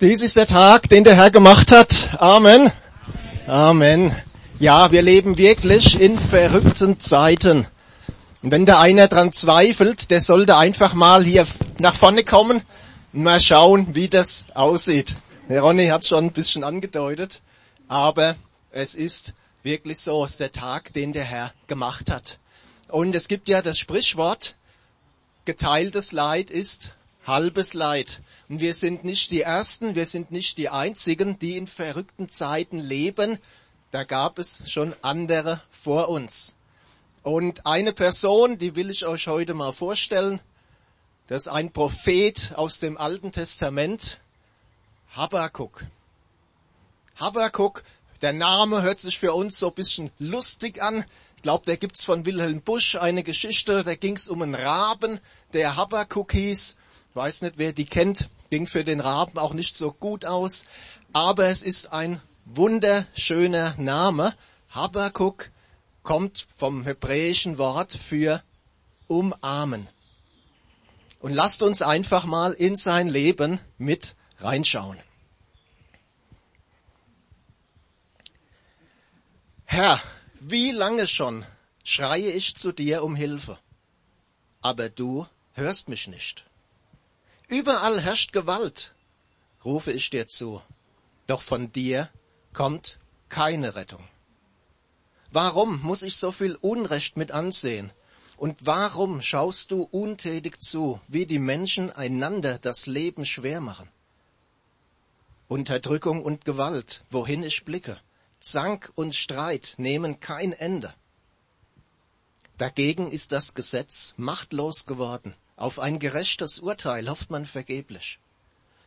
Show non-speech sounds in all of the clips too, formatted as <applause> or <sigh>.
Dies ist der Tag, den der Herr gemacht hat. Amen. Amen. Ja, wir leben wirklich in verrückten Zeiten. Und wenn da einer dran zweifelt, der sollte einfach mal hier nach vorne kommen und mal schauen, wie das aussieht. Der Ronny hat es schon ein bisschen angedeutet, aber es ist wirklich so, es ist der Tag, den der Herr gemacht hat. Und es gibt ja das Sprichwort, geteiltes Leid ist halbes Leid. Und wir sind nicht die Ersten, wir sind nicht die Einzigen, die in verrückten Zeiten leben. Da gab es schon andere vor uns. Und eine Person, die will ich euch heute mal vorstellen, das ist ein Prophet aus dem Alten Testament, Habakkuk. Habakkuk, der Name hört sich für uns so ein bisschen lustig an. Ich glaube, da gibt's von Wilhelm Busch eine Geschichte, da ging's um einen Raben, der Habakkuk hieß. Weiß nicht, wer die kennt, ging für den Raben auch nicht so gut aus, aber es ist ein wunderschöner Name. Habakkuk kommt vom hebräischen Wort für umarmen. Und lasst uns einfach mal in sein Leben mit reinschauen. Herr, wie lange schon schreie ich zu dir um Hilfe, aber du hörst mich nicht. Überall herrscht Gewalt, rufe ich dir zu, doch von dir kommt keine Rettung. Warum muss ich so viel Unrecht mit ansehen? Und warum schaust du untätig zu, wie die Menschen einander das Leben schwer machen? Unterdrückung und Gewalt, wohin ich blicke, Zank und Streit nehmen kein Ende. Dagegen ist das Gesetz machtlos geworden. Auf ein gerechtes Urteil hofft man vergeblich.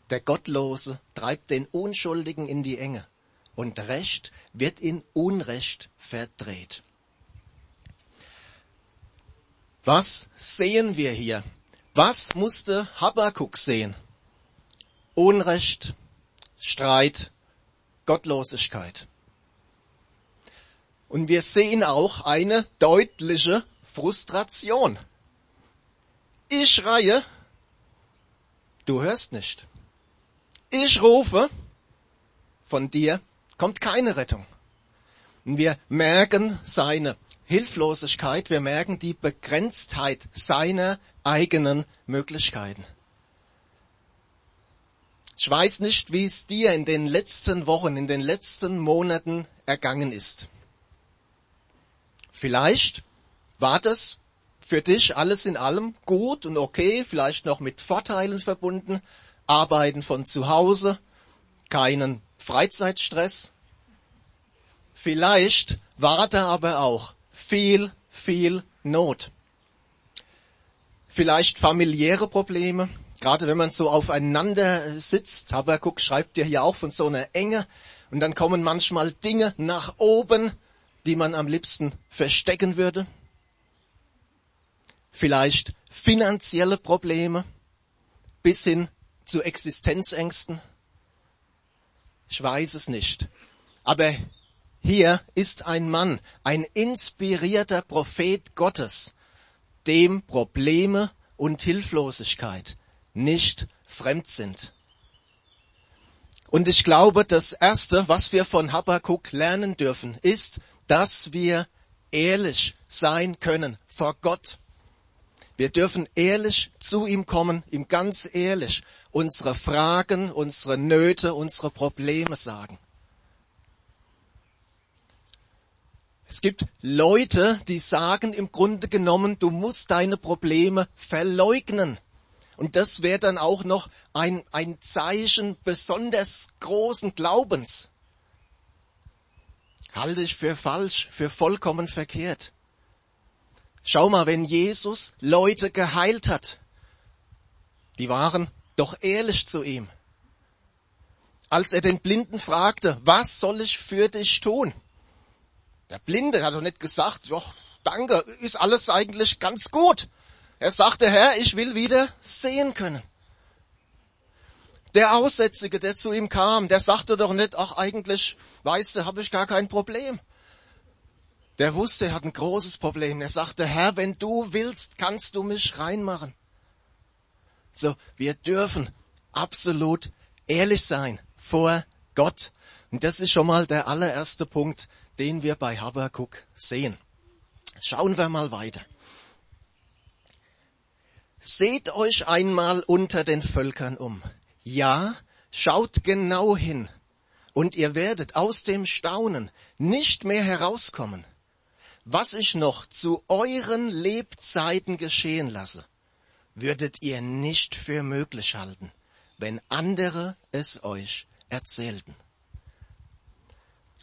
Der Gottlose treibt den Unschuldigen in die Enge und Recht wird in Unrecht verdreht. Was sehen wir hier? Was musste Habakkuk sehen? Unrecht, Streit, Gottlosigkeit. Und wir sehen auch eine deutliche Frustration. Ich schreie, du hörst nicht. Ich rufe, von dir kommt keine Rettung. Wir merken seine Hilflosigkeit, wir merken die Begrenztheit seiner eigenen Möglichkeiten. Ich weiß nicht, wie es dir in den letzten Wochen, in den letzten Monaten ergangen ist. Vielleicht war das für dich alles in allem gut und okay, vielleicht noch mit Vorteilen verbunden, Arbeiten von zu Hause, keinen Freizeitstress. Vielleicht war da aber auch viel, viel Not. Vielleicht familiäre Probleme, gerade wenn man so aufeinander sitzt. Habakkuk schreibt ja hier auch von so einer Enge. Und dann kommen manchmal Dinge nach oben, die man am liebsten verstecken würde vielleicht finanzielle Probleme bis hin zu Existenzängsten? Ich weiß es nicht. Aber hier ist ein Mann, ein inspirierter Prophet Gottes, dem Probleme und Hilflosigkeit nicht fremd sind. Und ich glaube, das Erste, was wir von Habakkuk lernen dürfen, ist, dass wir ehrlich sein können vor Gott. Wir dürfen ehrlich zu ihm kommen, ihm ganz ehrlich unsere Fragen, unsere Nöte, unsere Probleme sagen. Es gibt Leute, die sagen im Grunde genommen, du musst deine Probleme verleugnen. Und das wäre dann auch noch ein, ein Zeichen besonders großen Glaubens. Halte ich für falsch, für vollkommen verkehrt. Schau mal, wenn Jesus Leute geheilt hat, die waren doch ehrlich zu ihm. Als er den Blinden fragte, was soll ich für dich tun? Der Blinde hat doch nicht gesagt, doch, danke, ist alles eigentlich ganz gut. Er sagte, Herr, ich will wieder sehen können. Der Aussätzige, der zu ihm kam, der sagte doch nicht, ach eigentlich, weißt du, habe ich gar kein Problem. Der wusste, er hat ein großes Problem. Er sagte, Herr, wenn du willst, kannst du mich reinmachen. So, wir dürfen absolut Ehrlich sein vor Gott. Und das ist schon mal der allererste Punkt, den wir bei Habakkuk sehen. Schauen wir mal weiter. Seht euch einmal unter den Völkern um. Ja, schaut genau hin, und ihr werdet aus dem Staunen nicht mehr herauskommen, was ich noch zu euren Lebzeiten geschehen lasse, würdet ihr nicht für möglich halten, wenn andere es euch erzählten.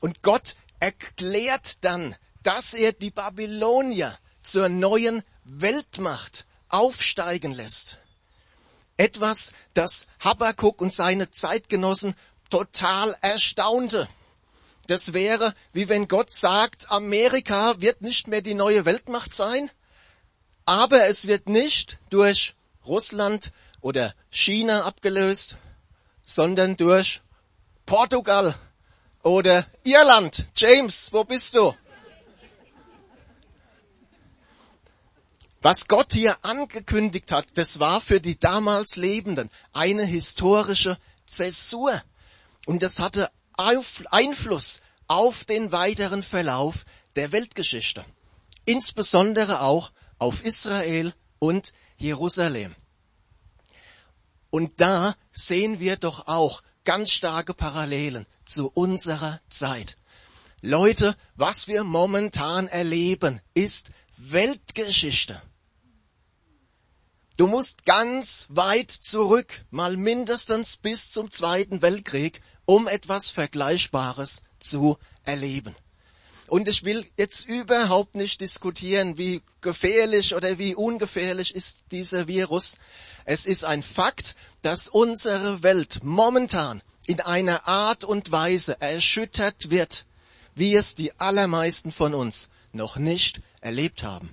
Und Gott erklärt dann, dass er die Babylonier zur neuen Weltmacht aufsteigen lässt. Etwas, das Habakkuk und seine Zeitgenossen total erstaunte. Das wäre, wie wenn Gott sagt, Amerika wird nicht mehr die neue Weltmacht sein, aber es wird nicht durch Russland oder China abgelöst, sondern durch Portugal oder Irland. James, wo bist du? Was Gott hier angekündigt hat, das war für die damals Lebenden eine historische Zäsur. Und das hatte Einfluss auf den weiteren Verlauf der Weltgeschichte. Insbesondere auch auf Israel und Jerusalem. Und da sehen wir doch auch ganz starke Parallelen zu unserer Zeit. Leute, was wir momentan erleben, ist Weltgeschichte. Du musst ganz weit zurück, mal mindestens bis zum Zweiten Weltkrieg, um etwas Vergleichbares zu erleben. Und ich will jetzt überhaupt nicht diskutieren, wie gefährlich oder wie ungefährlich ist dieser Virus. Es ist ein Fakt, dass unsere Welt momentan in einer Art und Weise erschüttert wird, wie es die allermeisten von uns noch nicht erlebt haben.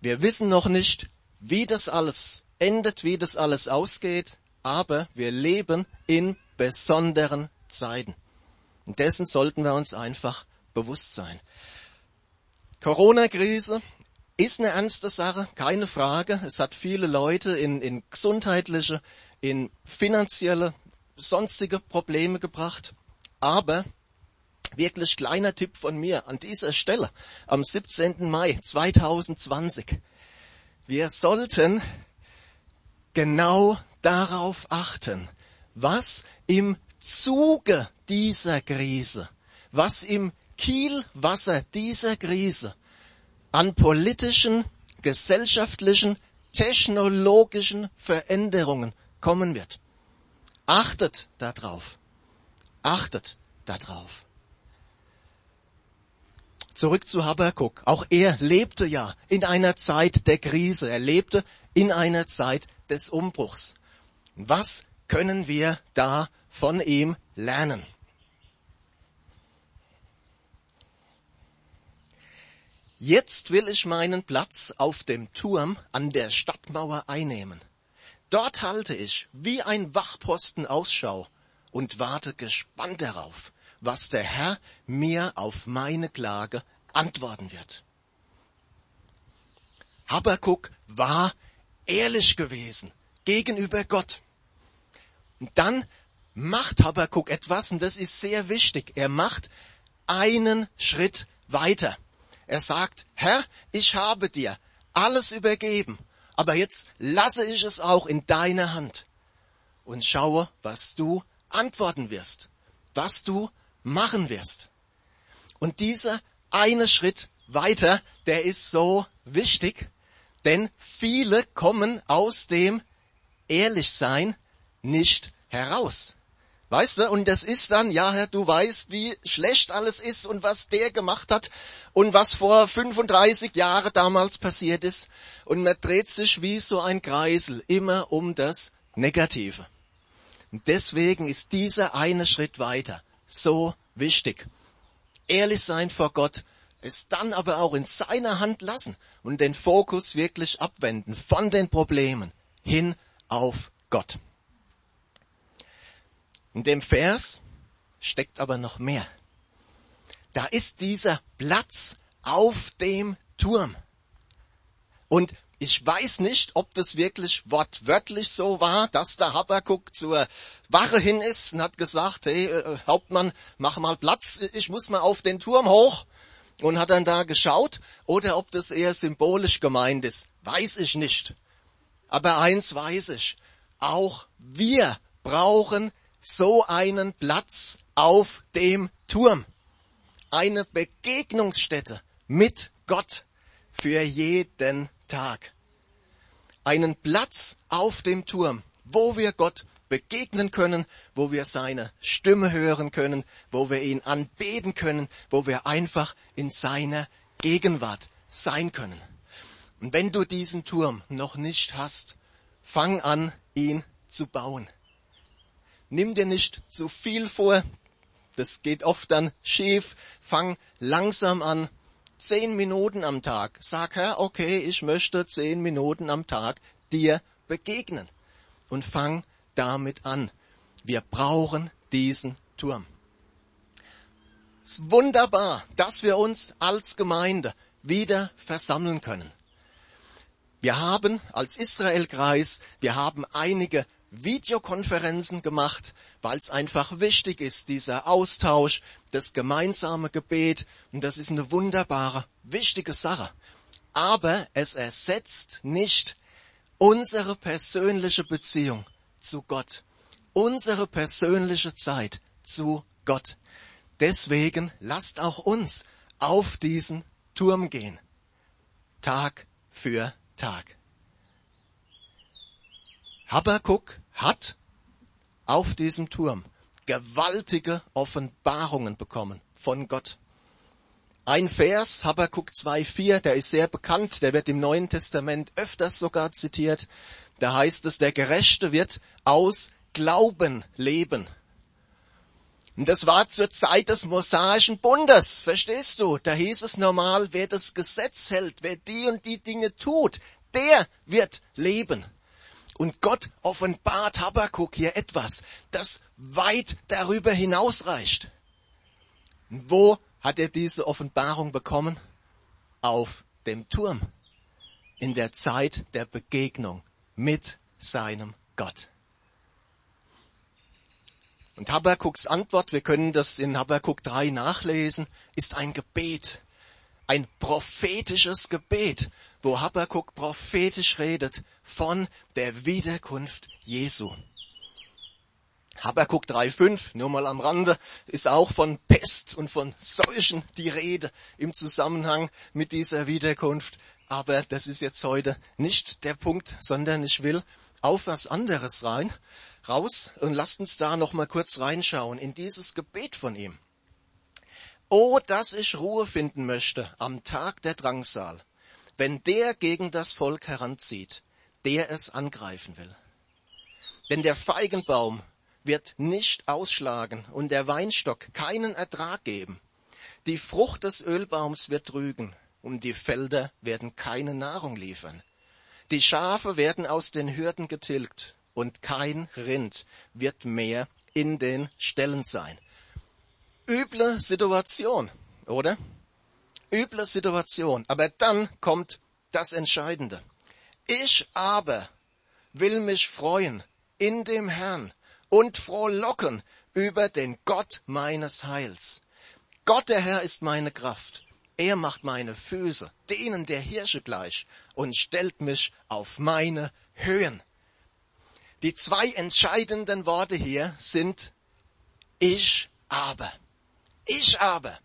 Wir wissen noch nicht, wie das alles endet, wie das alles ausgeht, aber wir leben in besonderen Zeiten. Und dessen sollten wir uns einfach bewusst sein. Corona-Krise ist eine ernste Sache, keine Frage. Es hat viele Leute in, in gesundheitliche, in finanzielle, sonstige Probleme gebracht. Aber Wirklich kleiner Tipp von mir an dieser Stelle am 17. Mai 2020. Wir sollten genau darauf achten, was im Zuge dieser Krise, was im Kielwasser dieser Krise an politischen, gesellschaftlichen, technologischen Veränderungen kommen wird. Achtet darauf. Achtet darauf. Zurück zu Habakkuk. Auch er lebte ja in einer Zeit der Krise. Er lebte in einer Zeit des Umbruchs. Was können wir da von ihm lernen? Jetzt will ich meinen Platz auf dem Turm an der Stadtmauer einnehmen. Dort halte ich wie ein Wachposten Ausschau und warte gespannt darauf, was der Herr mir auf meine Klage antworten wird. Habakuk war ehrlich gewesen gegenüber Gott. Und dann macht Habakuk etwas, und das ist sehr wichtig. Er macht einen Schritt weiter. Er sagt, Herr, ich habe dir alles übergeben, aber jetzt lasse ich es auch in deine Hand und schaue, was du antworten wirst, was du machen wirst. Und dieser eine Schritt weiter, der ist so wichtig, denn viele kommen aus dem Ehrlichsein nicht heraus. Weißt du, und das ist dann, ja, Herr, du weißt, wie schlecht alles ist und was der gemacht hat und was vor 35 Jahren damals passiert ist. Und man dreht sich wie so ein Kreisel immer um das Negative. Und deswegen ist dieser eine Schritt weiter so wichtig. Ehrlich sein vor Gott, es dann aber auch in seiner Hand lassen und den Fokus wirklich abwenden von den Problemen hin auf Gott. In dem Vers steckt aber noch mehr. Da ist dieser Platz auf dem Turm. Und Ich weiß nicht, ob das wirklich wortwörtlich so war, dass der Habakkuk zur Wache hin ist und hat gesagt, hey, äh, Hauptmann, mach mal Platz, ich muss mal auf den Turm hoch und hat dann da geschaut, oder ob das eher symbolisch gemeint ist, weiß ich nicht. Aber eins weiß ich, auch wir brauchen so einen Platz auf dem Turm. Eine Begegnungsstätte mit Gott für jeden Tag. Einen Platz auf dem Turm, wo wir Gott begegnen können, wo wir seine Stimme hören können, wo wir ihn anbeten können, wo wir einfach in seiner Gegenwart sein können. Und wenn du diesen Turm noch nicht hast, fang an, ihn zu bauen. Nimm dir nicht zu viel vor, das geht oft dann schief, fang langsam an, zehn Minuten am Tag. Sag, Herr, okay, ich möchte zehn Minuten am Tag dir begegnen. Und fang damit an. Wir brauchen diesen Turm. Es ist wunderbar, dass wir uns als Gemeinde wieder versammeln können. Wir haben als Israelkreis, wir haben einige Videokonferenzen gemacht, weil es einfach wichtig ist, dieser Austausch, das gemeinsame Gebet. Und das ist eine wunderbare, wichtige Sache. Aber es ersetzt nicht unsere persönliche Beziehung zu Gott, unsere persönliche Zeit zu Gott. Deswegen lasst auch uns auf diesen Turm gehen, Tag für Tag. Habakkuk hat auf diesem Turm gewaltige Offenbarungen bekommen von Gott. Ein Vers, Habakkuk 2,4, der ist sehr bekannt, der wird im Neuen Testament öfters sogar zitiert. Da heißt es, der Gerechte wird aus Glauben leben. Und das war zur Zeit des mosaischen Bundes, verstehst du? Da hieß es normal, wer das Gesetz hält, wer die und die Dinge tut, der wird leben. Und Gott offenbart Habakkuk hier etwas, das weit darüber hinausreicht. Wo hat er diese Offenbarung bekommen? Auf dem Turm. In der Zeit der Begegnung mit seinem Gott. Und Habakkuks Antwort, wir können das in Habakkuk 3 nachlesen, ist ein Gebet. Ein prophetisches Gebet, wo Habakkuk prophetisch redet von der Wiederkunft Jesu. Habakkuk 3,5, nur mal am Rande, ist auch von Pest und von Seuchen die Rede im Zusammenhang mit dieser Wiederkunft. Aber das ist jetzt heute nicht der Punkt, sondern ich will auf was anderes rein, raus und lasst uns da noch mal kurz reinschauen in dieses Gebet von ihm. Oh, dass ich Ruhe finden möchte am Tag der Drangsal, wenn der gegen das Volk heranzieht, der es angreifen will. Denn der Feigenbaum wird nicht ausschlagen und der Weinstock keinen Ertrag geben. Die Frucht des Ölbaums wird trügen und die Felder werden keine Nahrung liefern. Die Schafe werden aus den Hürden getilgt und kein Rind wird mehr in den Ställen sein. Üble Situation, oder? Üble Situation. Aber dann kommt das Entscheidende. Ich aber will mich freuen in dem Herrn und frohlocken über den Gott meines Heils. Gott der Herr ist meine Kraft. Er macht meine Füße denen der Hirsche gleich und stellt mich auf meine Höhen. Die zwei entscheidenden Worte hier sind ich aber. Ich aber.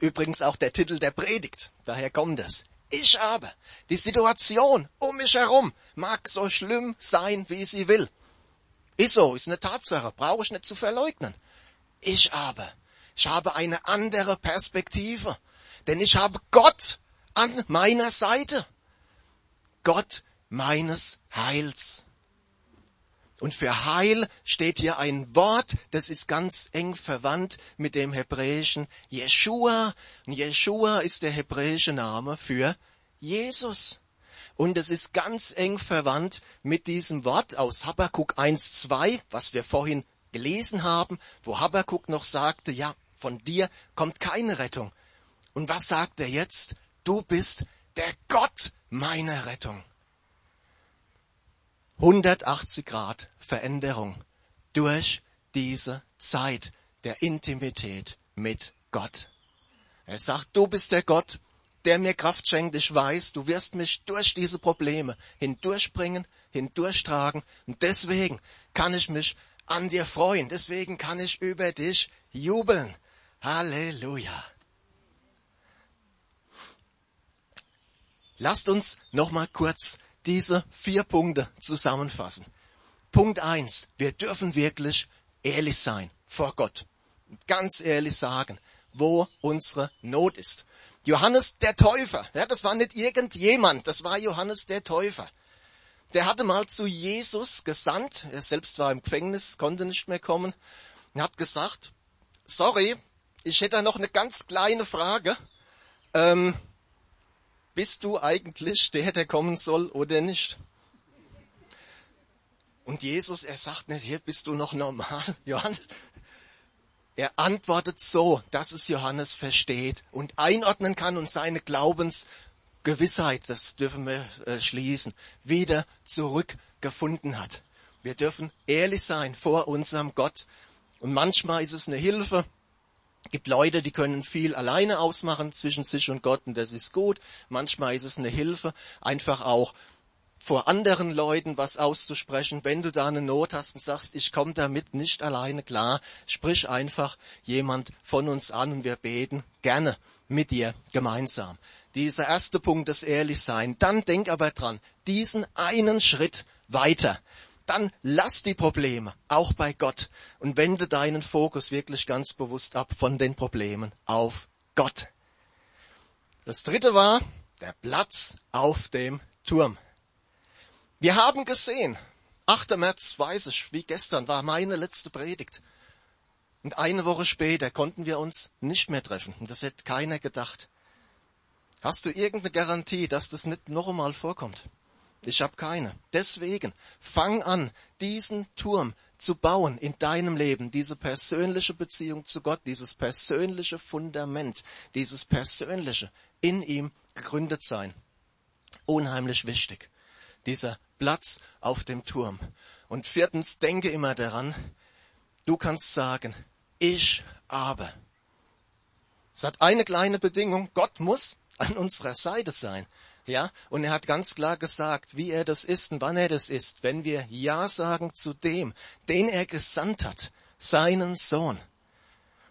Übrigens auch der Titel der Predigt. Daher kommt es. Ich aber. Die Situation um mich herum mag so schlimm sein, wie sie will. Ist so, ist eine Tatsache, brauche ich nicht zu verleugnen. Ich aber, ich habe eine andere Perspektive, denn ich habe Gott an meiner Seite. Gott meines Heils. Und für Heil steht hier ein Wort, das ist ganz eng verwandt mit dem hebräischen Jeshua. Und Jeshua ist der hebräische Name für Jesus. Und es ist ganz eng verwandt mit diesem Wort aus Habakkuk 1.2, was wir vorhin gelesen haben, wo Habakkuk noch sagte, ja, von dir kommt keine Rettung. Und was sagt er jetzt? Du bist der Gott meiner Rettung. 180 Grad Veränderung durch diese Zeit der Intimität mit Gott. Er sagt, du bist der Gott, der mir Kraft schenkt. Ich weiß, du wirst mich durch diese Probleme hindurchbringen, hindurchtragen. Und deswegen kann ich mich an dir freuen. Deswegen kann ich über dich jubeln. Halleluja. Lasst uns noch mal kurz diese vier Punkte zusammenfassen. Punkt eins: Wir dürfen wirklich ehrlich sein vor Gott. Ganz ehrlich sagen, wo unsere Not ist. Johannes der Täufer, ja, das war nicht irgendjemand, das war Johannes der Täufer. Der hatte mal zu Jesus gesandt, er selbst war im Gefängnis, konnte nicht mehr kommen, und hat gesagt, sorry, ich hätte noch eine ganz kleine Frage. Ähm, bist du eigentlich der, der kommen soll oder nicht? Und Jesus, er sagt nicht, hier bist du noch normal, <laughs> Johannes. Er antwortet so, dass es Johannes versteht und einordnen kann und seine Glaubensgewissheit, das dürfen wir äh, schließen, wieder zurückgefunden hat. Wir dürfen ehrlich sein vor unserem Gott. Und manchmal ist es eine Hilfe, gibt Leute, die können viel alleine ausmachen zwischen sich und Gott und das ist gut. Manchmal ist es eine Hilfe, einfach auch vor anderen Leuten was auszusprechen. Wenn du da eine Not hast und sagst, ich komme damit nicht alleine klar, sprich einfach jemand von uns an und wir beten gerne mit dir gemeinsam. Dieser erste Punkt, das Ehrlichsein. Dann denk aber dran, diesen einen Schritt weiter dann lass die Probleme, auch bei Gott, und wende deinen Fokus wirklich ganz bewusst ab von den Problemen auf Gott. Das dritte war der Platz auf dem Turm. Wir haben gesehen, 8. März weiß ich, wie gestern war meine letzte Predigt. Und eine Woche später konnten wir uns nicht mehr treffen. Und das hätte keiner gedacht. Hast du irgendeine Garantie, dass das nicht noch einmal vorkommt? Ich habe keine. Deswegen fang an, diesen Turm zu bauen in deinem Leben, diese persönliche Beziehung zu Gott, dieses persönliche Fundament, dieses persönliche in ihm gegründet sein. Unheimlich wichtig. Dieser Platz auf dem Turm. Und viertens, denke immer daran, du kannst sagen, ich aber. Es hat eine kleine Bedingung, Gott muss an unserer Seite sein. Ja, und er hat ganz klar gesagt, wie er das ist und wann er das ist, wenn wir Ja sagen zu dem, den er gesandt hat, seinen Sohn.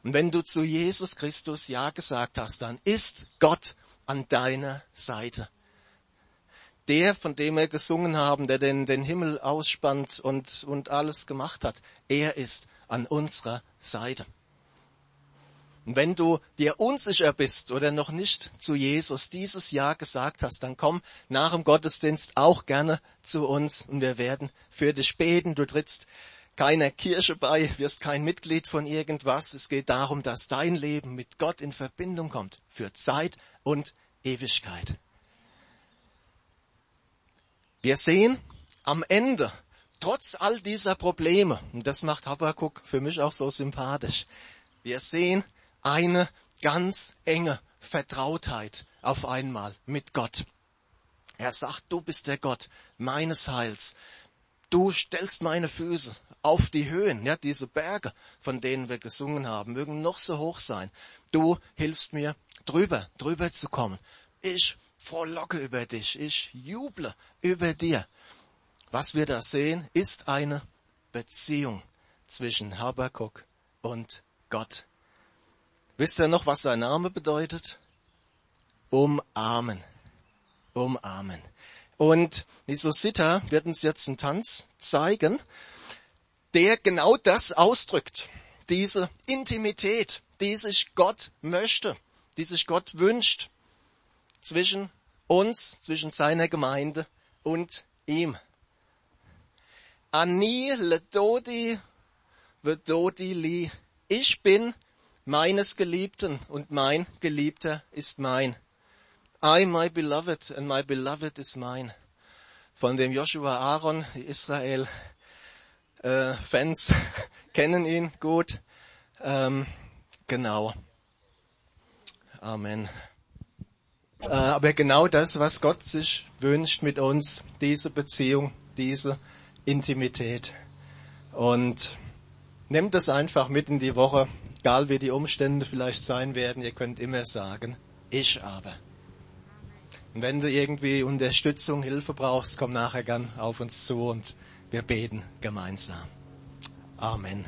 Und wenn du zu Jesus Christus Ja gesagt hast, dann ist Gott an deiner Seite. Der, von dem wir gesungen haben, der den, den Himmel ausspannt und, und alles gemacht hat, er ist an unserer Seite. Und wenn du dir unsicher bist oder noch nicht zu Jesus dieses Jahr gesagt hast, dann komm nach dem Gottesdienst auch gerne zu uns und wir werden für dich beten. Du trittst keiner Kirche bei, wirst kein Mitglied von irgendwas. Es geht darum, dass dein Leben mit Gott in Verbindung kommt für Zeit und Ewigkeit. Wir sehen am Ende, trotz all dieser Probleme, und das macht Habakkuk für mich auch so sympathisch, wir sehen eine ganz enge Vertrautheit auf einmal mit Gott. Er sagt, du bist der Gott meines Heils. Du stellst meine Füße auf die Höhen, ja, diese Berge, von denen wir gesungen haben, mögen noch so hoch sein. Du hilfst mir drüber, drüber zu kommen. Ich frohlocke über dich, ich juble über dir. Was wir da sehen, ist eine Beziehung zwischen Habakkuk und Gott. Wisst ihr noch, was sein Name bedeutet? Umarmen. Umarmen. Und Nisusita wird uns jetzt einen Tanz zeigen, der genau das ausdrückt. Diese Intimität, die sich Gott möchte, die sich Gott wünscht zwischen uns, zwischen seiner Gemeinde und ihm. Ani ledodi vedodi li. Ich bin meines Geliebten und mein Geliebter ist mein. I, my beloved, and my beloved is mine. Von dem Joshua Aaron, die Israel äh, Fans <laughs> kennen ihn gut. Ähm, genau. Amen. Äh, aber genau das, was Gott sich wünscht mit uns, diese Beziehung, diese Intimität. Und nehmt das einfach mit in die Woche, egal wie die Umstände vielleicht sein werden, ihr könnt immer sagen, ich aber. Und wenn du irgendwie Unterstützung, Hilfe brauchst, komm nachher gern auf uns zu und wir beten gemeinsam. Amen.